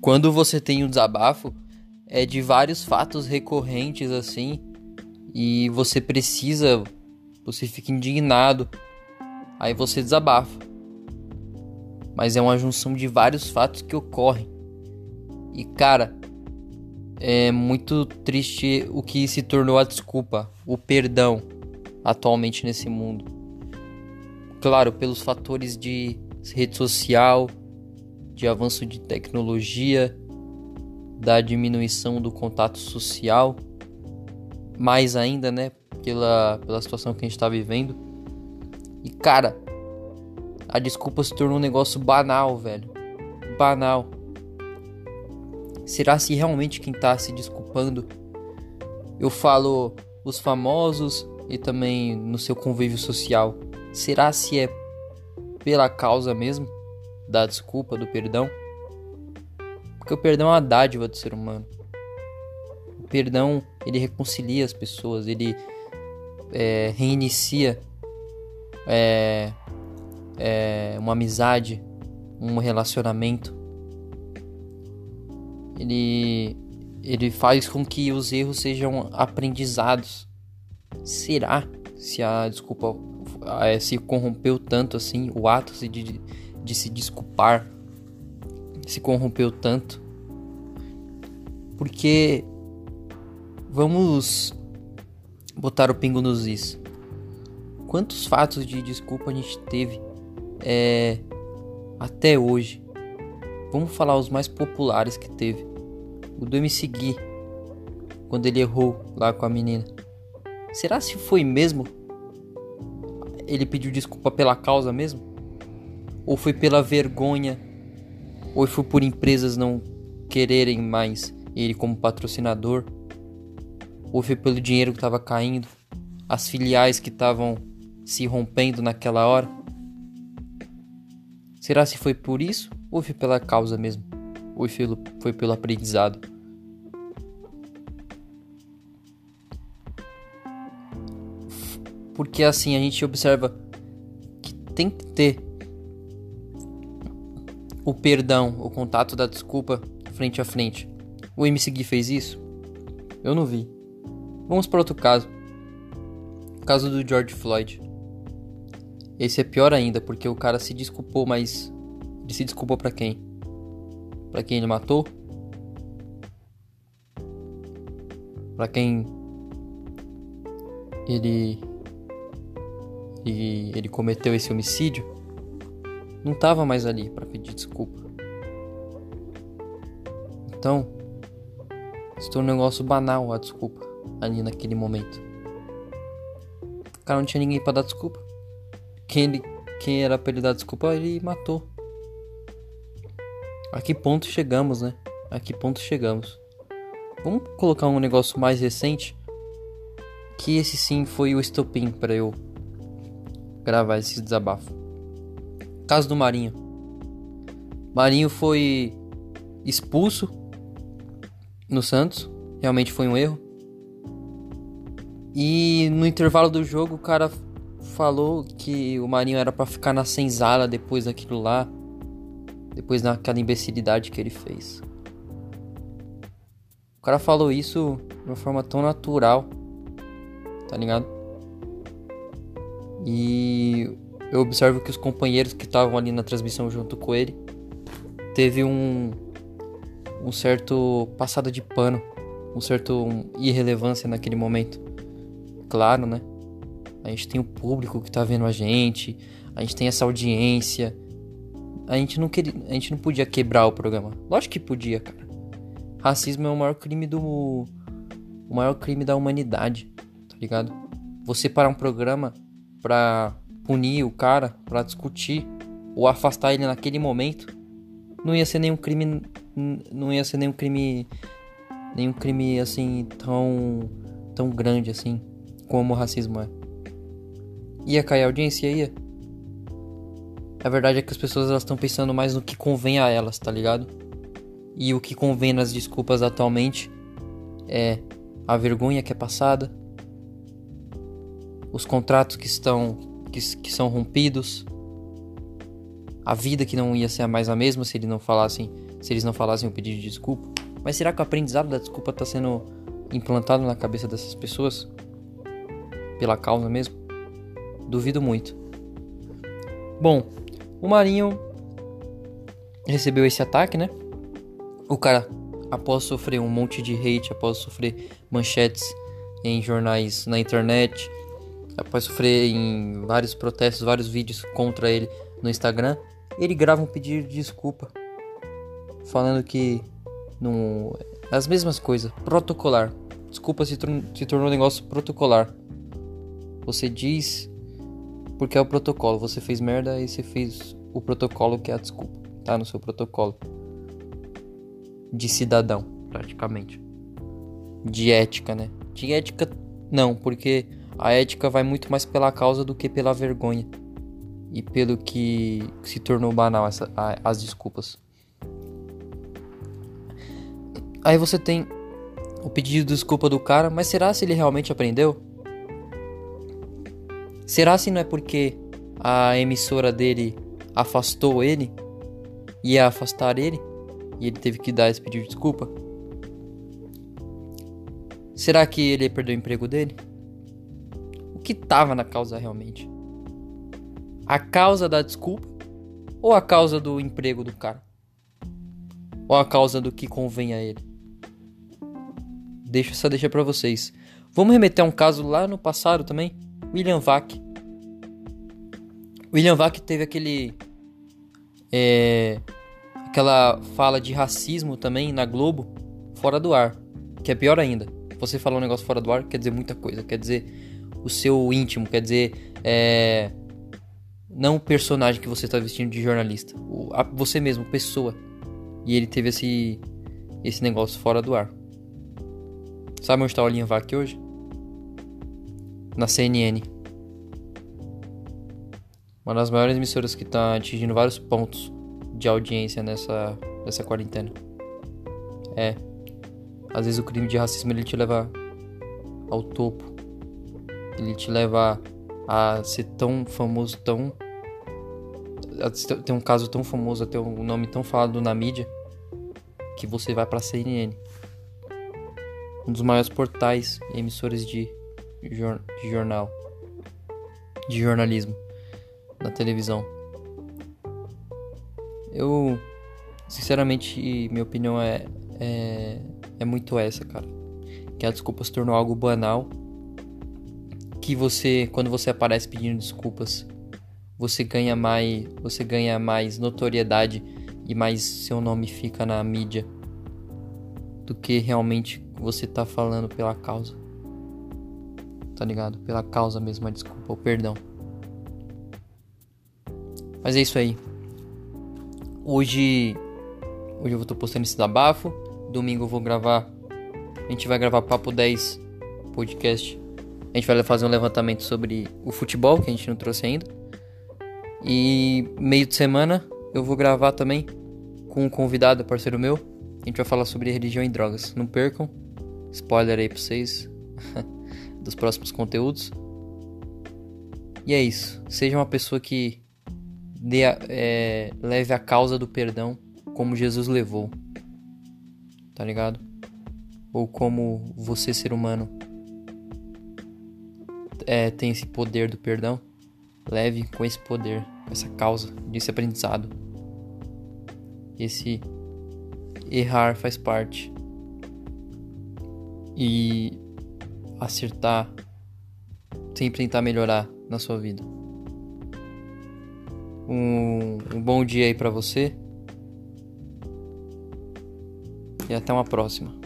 quando você tem um desabafo, é de vários fatos recorrentes assim, e você precisa, você fica indignado, aí você desabafa. Mas é uma junção de vários fatos que ocorrem. E cara, é muito triste o que se tornou a desculpa, o perdão atualmente nesse mundo. Claro, pelos fatores de rede social, de avanço de tecnologia, da diminuição do contato social, mais ainda, né, pela, pela situação que a gente está vivendo. E cara, a desculpa se tornou um negócio banal, velho. Banal. Será se realmente quem tá se desculpando? Eu falo os famosos e também no seu convívio social. Será se é pela causa mesmo da desculpa, do perdão? Porque o perdão é uma dádiva do ser humano. O perdão, ele reconcilia as pessoas, ele é, reinicia é, é, uma amizade, um relacionamento ele ele faz com que os erros sejam aprendizados. Será se a desculpa é, se corrompeu tanto assim, o ato de, de se desculpar se corrompeu tanto? Porque vamos botar o pingo nos is. Quantos fatos de desculpa a gente teve é, até hoje? Vamos falar os mais populares que teve. O do MC Gui, quando ele errou lá com a menina. Será se foi mesmo? Ele pediu desculpa pela causa mesmo? Ou foi pela vergonha? Ou foi por empresas não quererem mais ele como patrocinador? Ou foi pelo dinheiro que estava caindo? As filiais que estavam se rompendo naquela hora? Será se foi por isso? Ou foi pela causa mesmo? Ou foi pelo, foi pelo aprendizado? Porque assim a gente observa que tem que ter o perdão, o contato da desculpa frente a frente. O MC Gui fez isso? Eu não vi. Vamos para outro caso. O caso do George Floyd. Esse é pior ainda, porque o cara se desculpou, mas ele se desculpou para quem? Para quem ele matou? Para quem ele, ele ele cometeu esse homicídio? Não tava mais ali para pedir desculpa. Então, se tornou um negócio banal a desculpa ali naquele momento. O cara não tinha ninguém para dar desculpa. Quem, ele, quem era pra ele dar desculpa, ele matou. A que ponto chegamos, né? A que ponto chegamos? Vamos colocar um negócio mais recente. Que esse sim foi o estopim para eu gravar esse desabafo. Caso do Marinho. Marinho foi expulso no Santos. Realmente foi um erro. E no intervalo do jogo o cara falou que o Marinho era para ficar na senzala depois daquilo lá depois daquela imbecilidade que ele fez. O cara falou isso de uma forma tão natural, tá ligado? E eu observo que os companheiros que estavam ali na transmissão junto com ele teve um um certo passada de pano, um certo irrelevância naquele momento. Claro, né? A gente tem o público que tá vendo a gente, a gente tem essa audiência, a gente não queria, a gente não podia quebrar o programa. Lógico que podia, cara. Racismo é o maior crime do o maior crime da humanidade, tá ligado? Você parar um programa pra punir o cara, pra discutir ou afastar ele naquele momento, não ia ser nenhum crime não ia ser nenhum crime nenhum crime assim tão tão grande assim como o racismo é. Ia cair a audiência ia a verdade é que as pessoas elas estão pensando mais no que convém a elas, tá ligado? E o que convém nas desculpas atualmente é a vergonha que é passada, os contratos que estão que, que são rompidos, a vida que não ia ser mais a mesma se eles não falassem, se eles não falassem o pedido de desculpa. Mas será que o aprendizado da desculpa está sendo implantado na cabeça dessas pessoas? Pela causa mesmo? Duvido muito. Bom, o Marinho recebeu esse ataque, né? O cara, após sofrer um monte de hate, após sofrer manchetes em jornais na internet, após sofrer em vários protestos, vários vídeos contra ele no Instagram, ele grava um pedido de desculpa, falando que não as mesmas coisas, protocolar. Desculpa se, se tornou um negócio protocolar. Você diz porque é o protocolo. Você fez merda e você fez o protocolo que é a desculpa, tá no seu protocolo de cidadão, praticamente. De ética, né? De ética não, porque a ética vai muito mais pela causa do que pela vergonha. E pelo que se tornou banal essa, a, as desculpas. Aí você tem o pedido de desculpa do cara, mas será se ele realmente aprendeu? Será se não é porque a emissora dele afastou ele? Ia afastar ele? E ele teve que dar esse pedido de desculpa? Será que ele perdeu o emprego dele? Que estava na causa realmente? A causa da desculpa ou a causa do emprego do cara? Ou a causa do que convém a ele? Deixa essa deixa para vocês. Vamos remeter a um caso lá no passado também, William Vac. William Vac teve aquele é, aquela fala de racismo também na Globo fora do ar, que é pior ainda. Você falar um negócio fora do ar quer dizer muita coisa, quer dizer o seu íntimo, quer dizer é, não o personagem que você está vestindo de jornalista, o, a, você mesmo, pessoa. E ele teve esse esse negócio fora do ar. Sabe onde está o Linha Vac hoje? Na CNN. Uma das maiores emissoras que está atingindo vários pontos de audiência nessa, nessa quarentena. É. Às vezes o crime de racismo ele te leva ao topo. Ele te leva a ser tão famoso, tão. Tem um caso tão famoso, a ter um nome tão falado na mídia, que você vai pra CNN um dos maiores portais e emissores de, jor de jornal, de jornalismo na televisão. Eu, sinceramente, minha opinião é, é, é muito essa, cara. Que a desculpa se tornou algo banal. Que você, quando você aparece pedindo desculpas, você ganha mais, você ganha mais notoriedade e mais seu nome fica na mídia do que realmente você tá falando pela causa. Tá ligado? Pela causa mesmo, a desculpa, o perdão. Mas é isso aí. Hoje. Hoje eu vou tô postando esse desabafo. Domingo eu vou gravar. A gente vai gravar Papo 10 podcast. A gente vai fazer um levantamento sobre o futebol, que a gente não trouxe ainda. E meio de semana eu vou gravar também com um convidado, parceiro meu. A gente vai falar sobre religião e drogas. Não percam. Spoiler aí pra vocês dos próximos conteúdos. E é isso. Seja uma pessoa que dê, é, leve a causa do perdão como Jesus levou. Tá ligado? Ou como você, ser humano, é, tem esse poder do perdão. Leve com esse poder, essa causa, desse aprendizado. Esse errar faz parte e acertar, sempre tentar melhorar na sua vida. Um, um bom dia aí para você e até uma próxima.